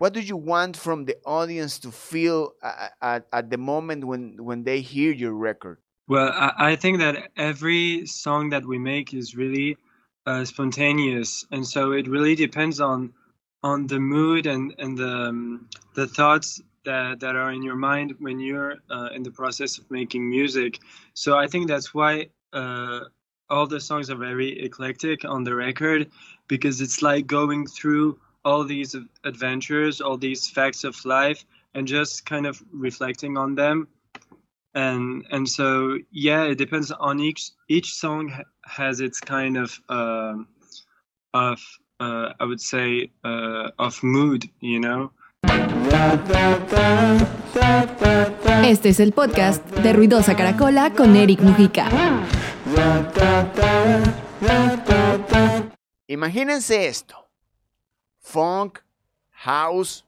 what do you want from the audience to feel at, at the moment when when they hear your record? Well i, I think that every song that we make is really uh, spontaneous. And so it really depends on on the mood and and the um, the thoughts that that are in your mind when you're uh, in the process of making music. So i think that's why uh, all the songs are very eclectic on the record because it's like going through all these adventures, all these facts of life, and just kind of reflecting on them. And and so yeah, it depends on each each song has its kind of uh, of uh, I would say uh, of mood, you know. Este es el podcast de Ruidosa Caracola con Erick Mujica. Imagínense esto. Funk, house,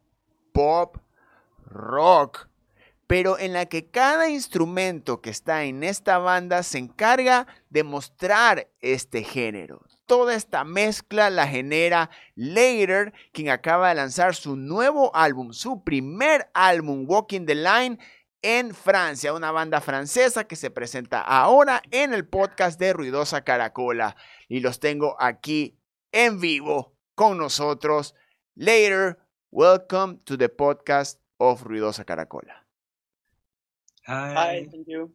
pop, rock, pero en la que cada instrumento que está en esta banda se encarga de mostrar este género. Toda esta mezcla la genera Later, quien acaba de lanzar su nuevo álbum, su primer álbum, Walking the Line, en Francia, una banda francesa que se presenta ahora en el podcast de Ruidosa Caracola. Y los tengo aquí en vivo con nosotros. Later, welcome to the podcast of Ruidosa Caracola. Hi. Hi, thank you.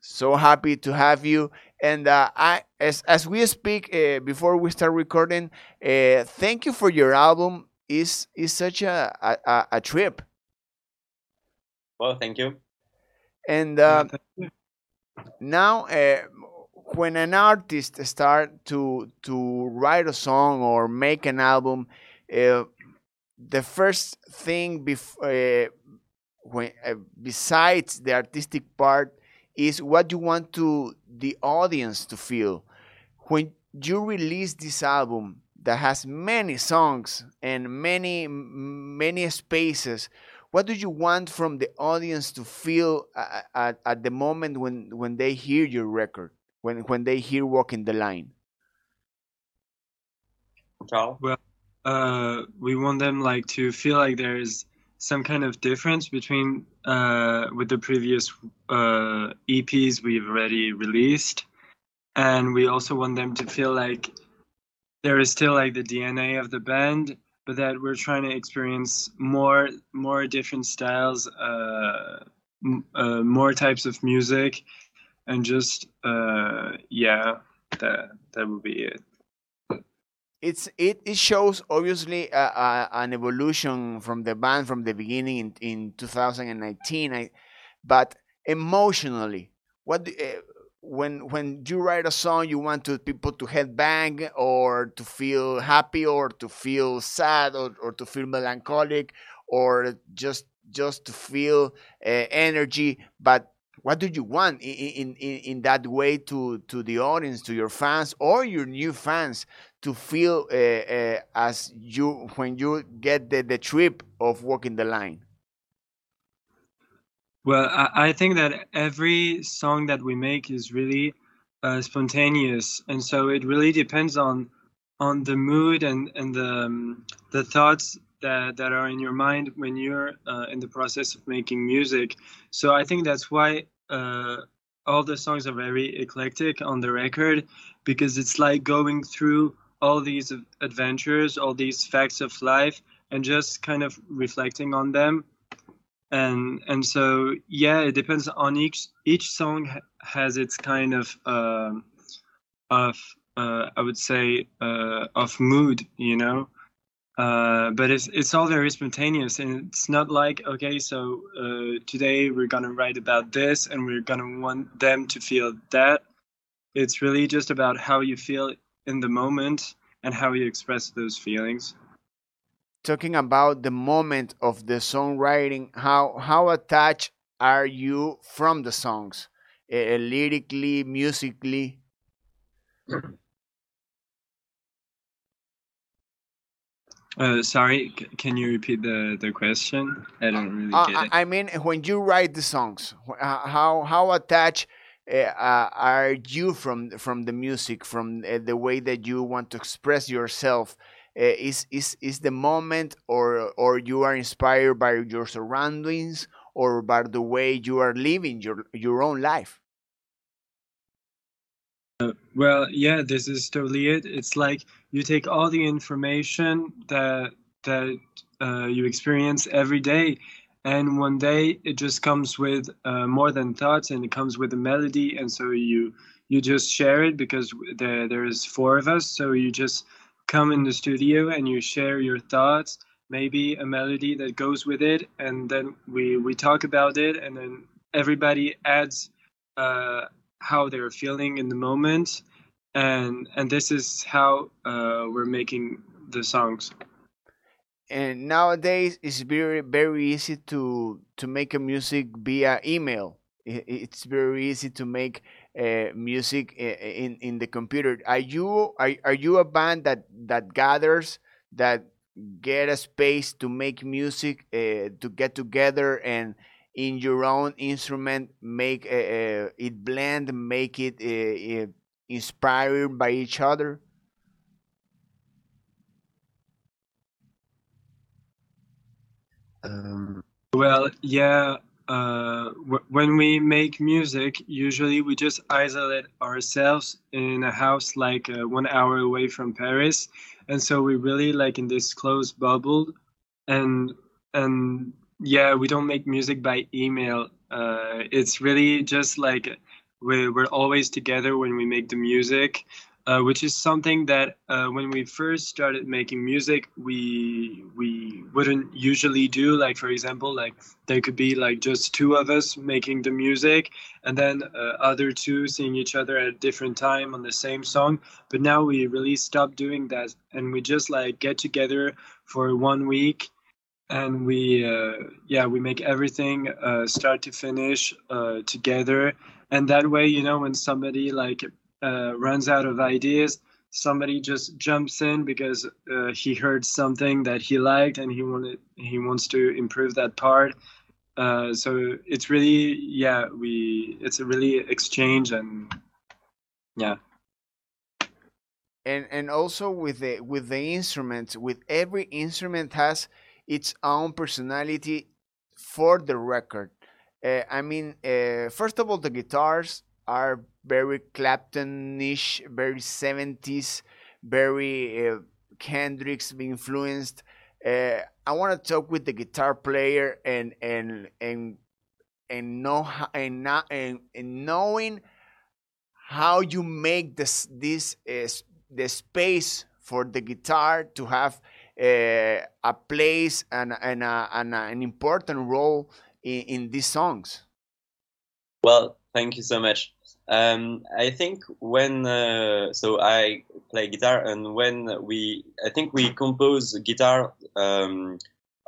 So happy to have you. And uh, I, as as we speak, uh, before we start recording, uh, thank you for your album. is is such a, a a trip. Well, thank you. And uh, now, uh, when an artist start to to write a song or make an album, uh, the first thing bef- uh, when, uh, besides the artistic part is what you want to the audience to feel when you release this album that has many songs and many many spaces what do you want from the audience to feel at, at the moment when, when they hear your record, when, when they hear Walking the Line? Well, uh, we want them like to feel like there is some kind of difference between uh, with the previous uh, EPs we've already released, and we also want them to feel like there is still like the DNA of the band, but that we're trying to experience more more different styles, uh, uh, more types of music, and just uh, yeah, that that would be it. It's it, it shows obviously uh, uh, an evolution from the band from the beginning in, in 2019, I, but emotionally, what uh, when when you write a song you want to people to headbang or to feel happy or to feel sad or, or to feel melancholic or just just to feel uh, energy. But what do you want in, in in that way to to the audience to your fans or your new fans to feel uh, uh, as you when you get the, the trip of walking the line well, I, I think that every song that we make is really uh, spontaneous, and so it really depends on on the mood and and the um, the thoughts that that are in your mind when you're uh, in the process of making music. So I think that's why uh, all the songs are very eclectic on the record because it's like going through all these adventures, all these facts of life, and just kind of reflecting on them. And and so yeah it depends on each each song has its kind of uh, of uh, i would say uh, of mood you know? Uh, but it's it's all very spontaneous and it's not like okay so uh, today we're gonna write about this and we're gonna want them to feel that. It's really just about how you feel in the moment and how you express those feelings. Talking about the moment of the songwriting how how attached are you from the songs? Uh, lyrically musically? Uh, sorry C can you repeat the the question? I don't really uh, get it. I mean when you write the songs how how attached uh, are you from from the music from uh, the way that you want to express yourself uh, is is is the moment or or you are inspired by your surroundings or by the way you are living your your own life Well, yeah, this is totally it. It's like you take all the information that that uh, you experience every day, and one day it just comes with uh, more than thoughts, and it comes with a melody, and so you you just share it because there there's four of us, so you just come in the studio and you share your thoughts, maybe a melody that goes with it, and then we we talk about it, and then everybody adds. Uh, how they're feeling in the moment and and this is how uh, we're making the songs and nowadays it's very very easy to to make a music via email. It's very easy to make uh, music in in the computer. Are you are, are you a band that that gathers that get a space to make music uh, to get together and in your own instrument make uh, uh, it blend make it uh, uh, inspired by each other Um, well yeah uh, w- when we make music usually we just isolate ourselves in a house like uh, one hour away from paris. And so we really like in this closed bubble. And and yeah we don't make music by email. Uh, it's really just like we, we're always together when we make the music uh, which is something that uh, when we first started making music we we wouldn't usually do. Like for example like there could be like just two of us making the music and then uh, other two seeing each other at a different time on the same song. But now we really stopped doing that and we just like get together for one week and we uh, yeah we make everything uh, start to finish together. And that way you know when somebody like uh, runs out of ideas. Somebody just jumps in because uh, he heard something that he liked and he wanted he wants to improve that part. Uh, so it's really yeah we it's a really exchange and yeah. And and also with the with the instruments with every instrument has its own personality for the record. Uh, i mean uh, first of all the guitars are very Clapton-ish, very 70s very uh, Hendrix influenced uh, i want to talk with the guitar player and and and and know and not and, and knowing how you make this this uh, the space for the guitar to have uh, a place and and, a, and a, an important role in, in these songs. Well, thank you so much. Um, I think when uh, so I play guitar, and when we I think we compose guitar. Um,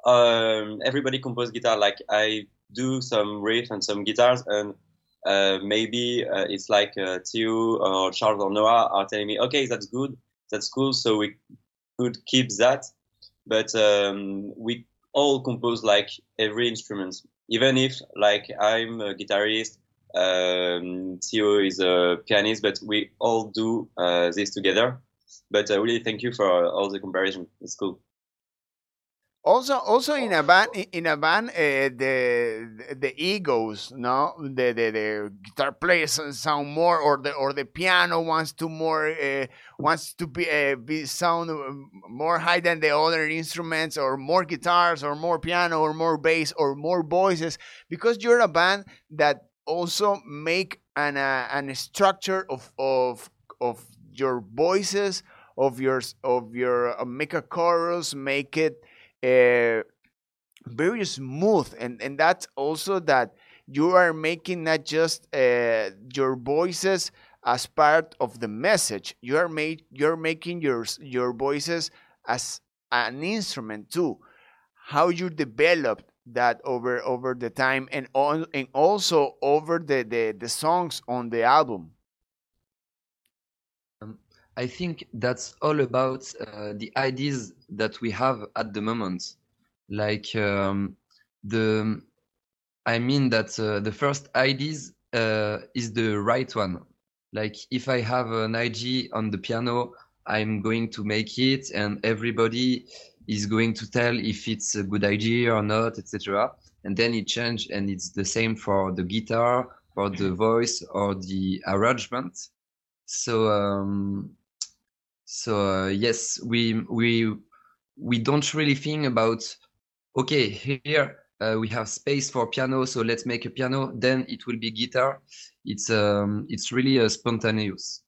um, everybody compose guitar. Like I do some riff and some guitars, and uh, maybe uh, it's like uh, Theo or Charles or Noah are telling me, okay, that's good, that's cool, so we could keep that. But um, we all compose like every instrument, even if like I'm a guitarist, um, Theo is a pianist, but we all do uh, this together. But uh, really, thank you for all the comparison. It's cool. Also, also in a band, in a band, uh, the the egos, no, the, the the guitar players sound more, or the or the piano wants to more uh, wants to be uh, be sound more high than the other instruments, or more guitars, or more piano, or more bass, or more voices, because you're a band that also make an uh, an structure of of of your voices, of your of your uh, make a chorus, make it uh, very smooth. And and that's also that you are making not just uh, your voices as part of the message. You are made you're making your your voices as an instrument too. How you developed that over over the time and on and also over the the, the songs on the album I think that's all about uh, the ideas that we have at the moment. Like um, the, I mean that uh, the first ideas uh, is the right one. Like if I have an idea on the piano, I'm going to make it, and everybody is going to tell if it's a good idea or not, etc. And then it change, and it's the same for the guitar, for the voice, or the arrangement. So, um, so uh, yes, we we we don't really think about okay here uh, we have space for piano, so let's make a piano. Then it will be guitar. It's um, it's really uh, spontaneous.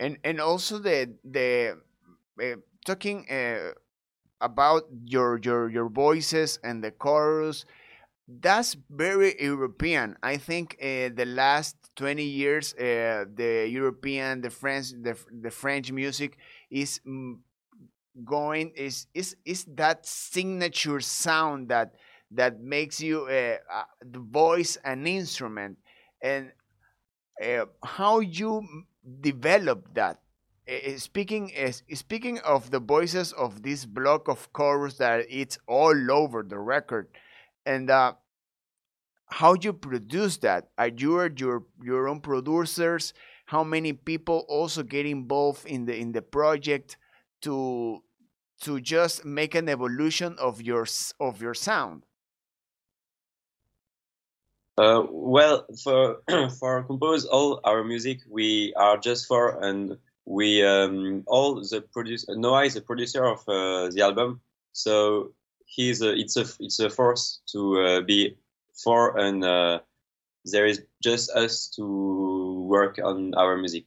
And and also the the uh, talking uh, about your your your voices and the chorus. That's very European. I think uh, the last twenty years, uh, the European, the French, the the French music is mm, going is is is that signature sound that that makes you uh, the voice an instrument and uh, how you develop that uh, speaking is speaking of the voices of this block of chorus that it's all over the record and uh, how you produce that? Are you your your own producers? How many people also get involved in the in the project to to just make an evolution of your of your sound? Uh, well, for for compose all our music, we are just for and we um, all the produce Noah is the producer of uh, the album, so he's a, it's a it's a force to uh, be for and uh, there is just us to work on our music.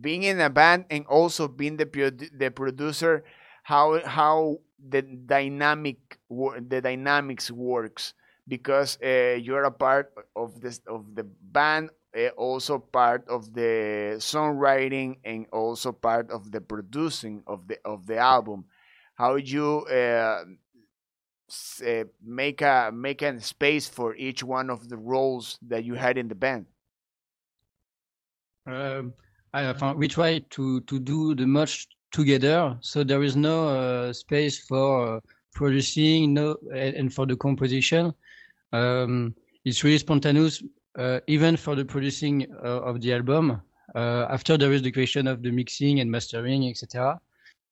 Being in a band and also being the the producer, how how the dynamic the dynamics works because uh, you're a part of this of the band also part of the songwriting and also part of the producing of the of the album. How you uh, make a make a space for each one of the roles that you had in the band? Um, I, we try to to do the much together. So there is no uh, space for uh, producing no and for the composition. Um, it's really spontaneous, even for the producing uh, of the album. Uh, after there is the question of the mixing and mastering, etc.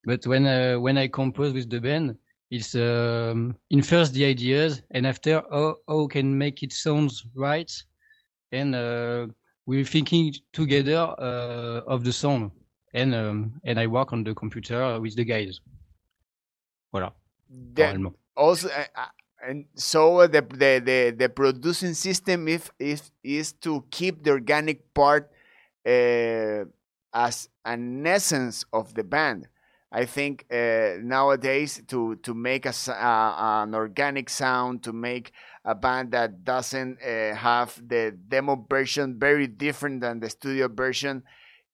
But when uh, when I compose with the band, it's um, in first the ideas, and after how how can make it sounds right, and uh, we're thinking together uh, of the song, and um, and I work on the computer with the guys. Voilà. Also, and so the, the, the, the, producing system if, if, is to keep the organic part uh, as an essence of the band. I think uh, nowadays to to make a, uh, an organic sound, to make a band that doesn't uh, have the demo version very different than the studio version,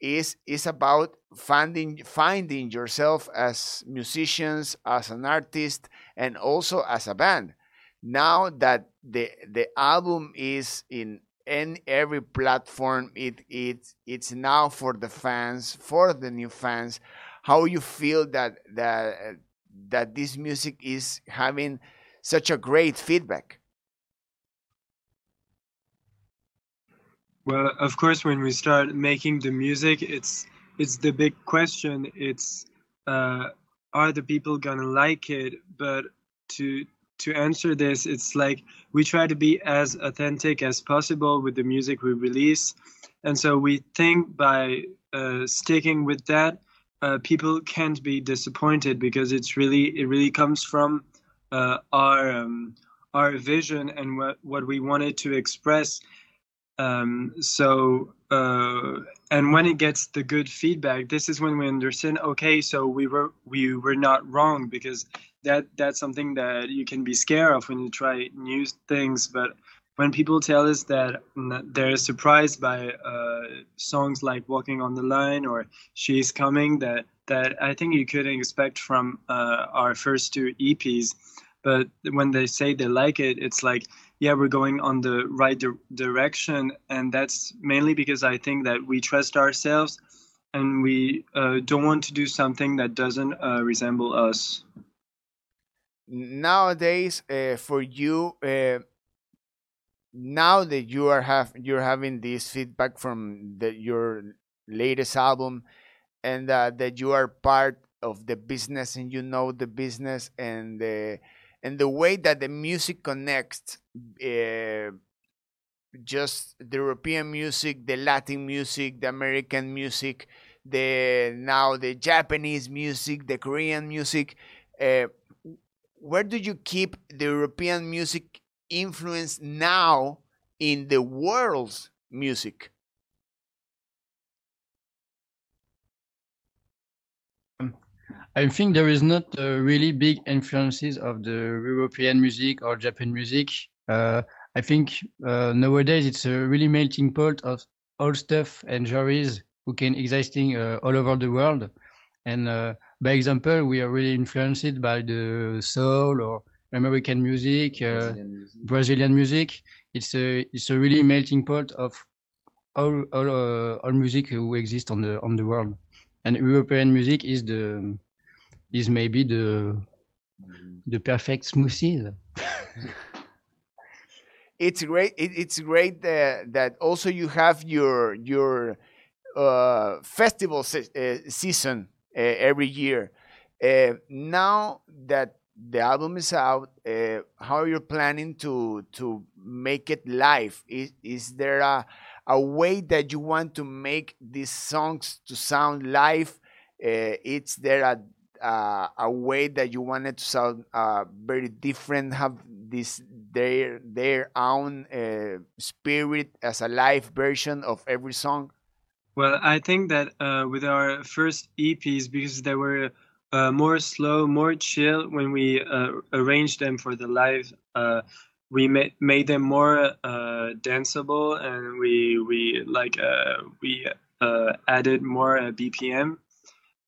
is is about finding finding yourself as musicians, as an artist, and also as a band. Now that the the album is in in every platform, it it's it's now for the fans, for the new fans. How you feel that that that this music is having such a great feedback? Well, of course, when we start making the music, it's it's the big question. It's uh, are the people gonna like it? But to to answer this, it's like we try to be as authentic as possible with the music we release, and so we think by uh, sticking with that, uh, people can't be disappointed because it's really it really comes from uh, our um, our vision and what what we wanted to express. Um, so uh, and when it gets the good feedback, this is when we understand. Okay, so we were we were not wrong because that that's something that you can be scared of when you try new things. But when people tell us that they're surprised by uh, songs like "Walking on the Line" or "She's Coming," that that I think you couldn't expect from uh, our first two EPs. But when they say they like it, it's like, yeah, we're going on the right di- direction, and that's mainly because I think that we trust ourselves, and we uh, don't want to do something that doesn't uh, resemble us. Nowadays uh, for you uh, now that you are have you're having this feedback from the, your latest album and uh, that you are part of the business and you know the business and the and the way that the music connects uh, just the European music, the Latin music, the American music, the now the Japanese music, the Korean music. Uh, where do you keep the European music influence now in the world's music? I think there is not uh, really big influences of the European music or Japan music. Uh, I think uh, nowadays it's a really melting pot of all stuff and genres who can existing uh, all over the world. And uh, by example, we are really influenced by the soul or American music, uh, Brazilian music. Brazilian music. It's a it's a really melting pot of all all, all music who exist on the on the world. And European music is the is maybe the the perfect smoothie. it's great. It, it's great that, that also you have your your uh, festival se uh, season uh, every year. Uh, now that the album is out, uh, how are you planning to to make it live? Is is there a a way that you want to make these songs to sound live? Uh, it's there a uh, a way that you wanted to sound uh, very different, have this their their own uh, spirit as a live version of every song? Well, I think that uh, with our first EPs, because they were uh, more slow, more chill, when we uh, arranged them for the live, we made made them more danceable, and we we like we added more BPM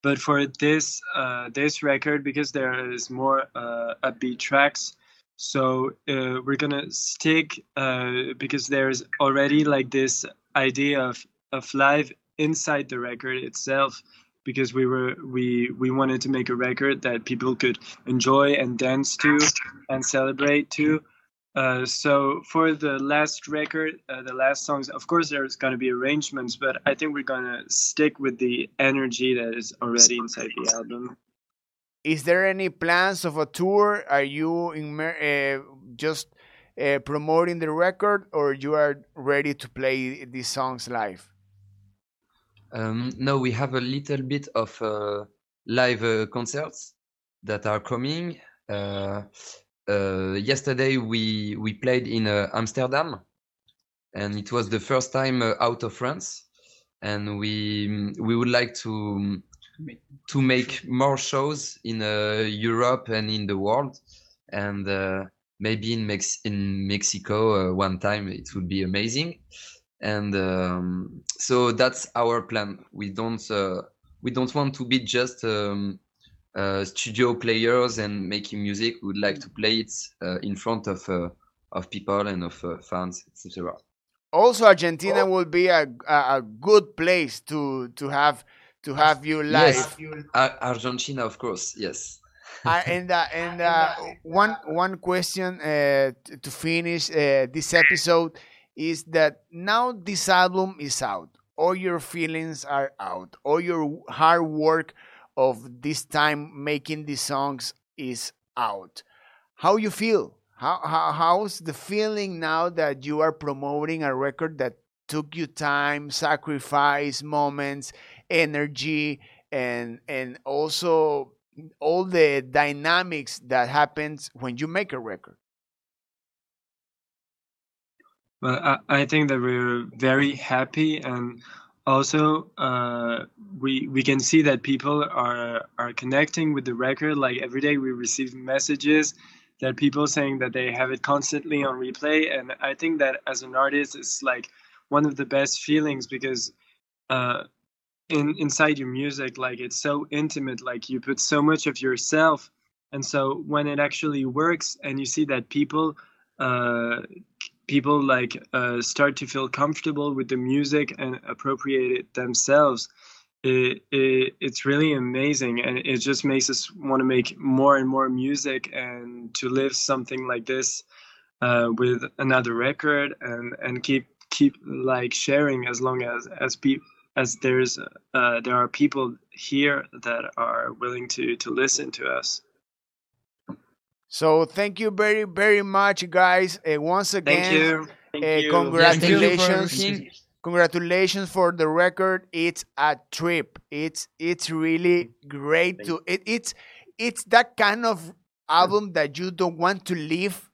but for this uh, this record, because there is more uh, upbeat tracks, so uh, we're gonna stick uh, because there's already like this idea of of live inside the record itself. Because we were we we wanted to make a record that people could enjoy and dance to and celebrate to. Uh, so for the last record, uh, the last songs, of course, there's going to be arrangements, but I think we're going to stick with the energy that is already inside the album. Is there any plans of a tour? Are you in, uh, just uh, promoting the record, or you are ready to play these songs live? Um, no, we have a little bit of uh, live concerts that are coming uh, yesterday we we played in uh, Amsterdam, and it was the first time uh, out of France, and we we would like to to make more shows in Europe and in the world, and maybe in Mex in Mexico one time it would be amazing. And um, so that's our plan. We don't uh, we don't want to be just um, uh, studio players and making music would like to play it uh, in front of uh, of people and of uh, fans, etc. Also, Argentina oh. will be a, a good place to to have to have you live. Yes, Argentina, of course. Yes. uh, and uh, and uh, one one question uh, to finish uh, this episode is that now this album is out. All your feelings are out. All your hard work of this time making these songs is out. How you feel? How, how how's the feeling now that you are promoting a record that took you time, sacrifice, moments, energy, and and also all the dynamics that happens when you make a record? Well, I, I think that we're very happy and also uh, we we can see that people are are connecting with the record. Like every day we receive messages that people saying that they have it constantly on replay. And i think that as an artist it's like one of the best feelings because uh, in inside your music like it's so intimate. Like you put so much of yourself. And so when it actually works and you see that people uh, people like uh, start to feel comfortable with the music and appropriate it themselves it, it, it's really amazing and it just makes us want to make more and more music and to live something like this uh, with another record and and keep keep like sharing as long as as pe- as there's uh, there are people here that are willing to to listen to us. So thank you very very much, guys. Uh, once again, Thank you. Thank Uh, you. congratulations. Thank you for congratulations for the record. It's a trip. It's it's really great Thank to it, it's it's that kind of album that you don't want to leave.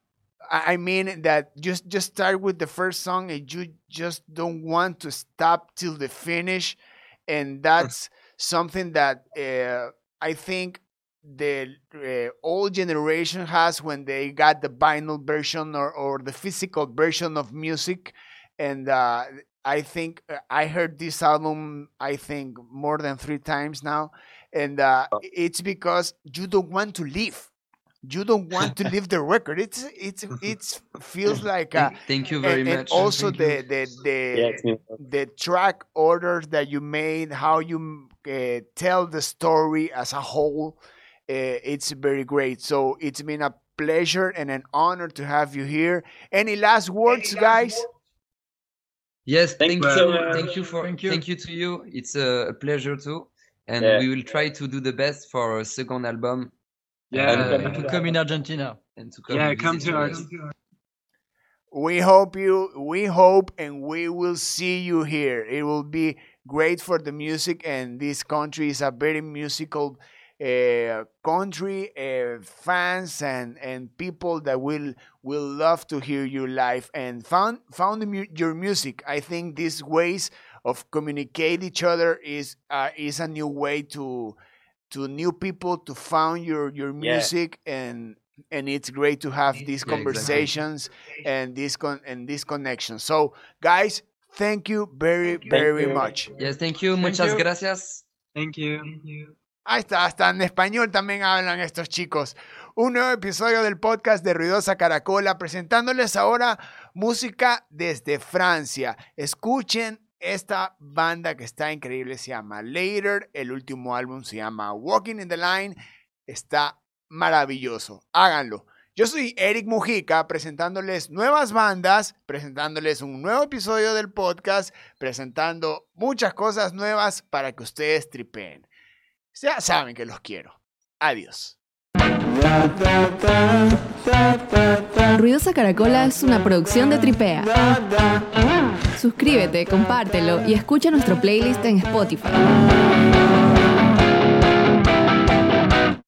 I I mean that just just start with the first song and you just don't want to stop till the finish, and that's something that uh, I think the uh, old generation has when they got the vinyl version or, or the physical version of music. And uh, i think uh, i heard this album i think more than three times now. And uh, it's because you don't want to leave. You don't want to leave the record. It's it's it's feels like uh, Thank, thank you very and, and much. also Thank you. the the the Yeah, the track orders that you made, how you uh, tell the story as a whole, uh, it's very great. So it's been a pleasure and an honor to have you here. Any last words, guys? Yes, Thank thank, you you, so much. thank you for, Thank thank you. you. to you. It's a pleasure too, and Yeah. we will try to do the best for our second album. Yeah. uh, to come in Argentina. and to come. Yeah, visit come to you our. guys. We hope you, we hope, and we will see you here. It will be great for the music, and this country is a very musical uh, country. Uh, fans and and people that will will love to hear you live and found found mu- your music. I think these ways of communicate each other is uh, is a new way to to new people to find your your Yeah. music and and it's great to have these Yeah, exactly. conversations and this con and this connection. So, guys, thank you very, very you. much. Yes, thank you. Muchas you. gracias. Thank you. Ahí está, hasta en español también hablan estos chicos. Un nuevo episodio del podcast de Ruidosa Caracola, presentándoles ahora música desde Francia. Escuchen esta banda que está increíble, se llama Later, el último álbum se llama Walking in the Line, está maravilloso, háganlo. Yo soy Eric Mujica presentándoles nuevas bandas, presentándoles un nuevo episodio del podcast, presentando muchas cosas nuevas para que ustedes tripeen. Ya saben que los quiero. Adiós. Ruidosa Caracola es una producción de Tripea. Suscríbete, compártelo y escucha nuestro playlist en Spotify.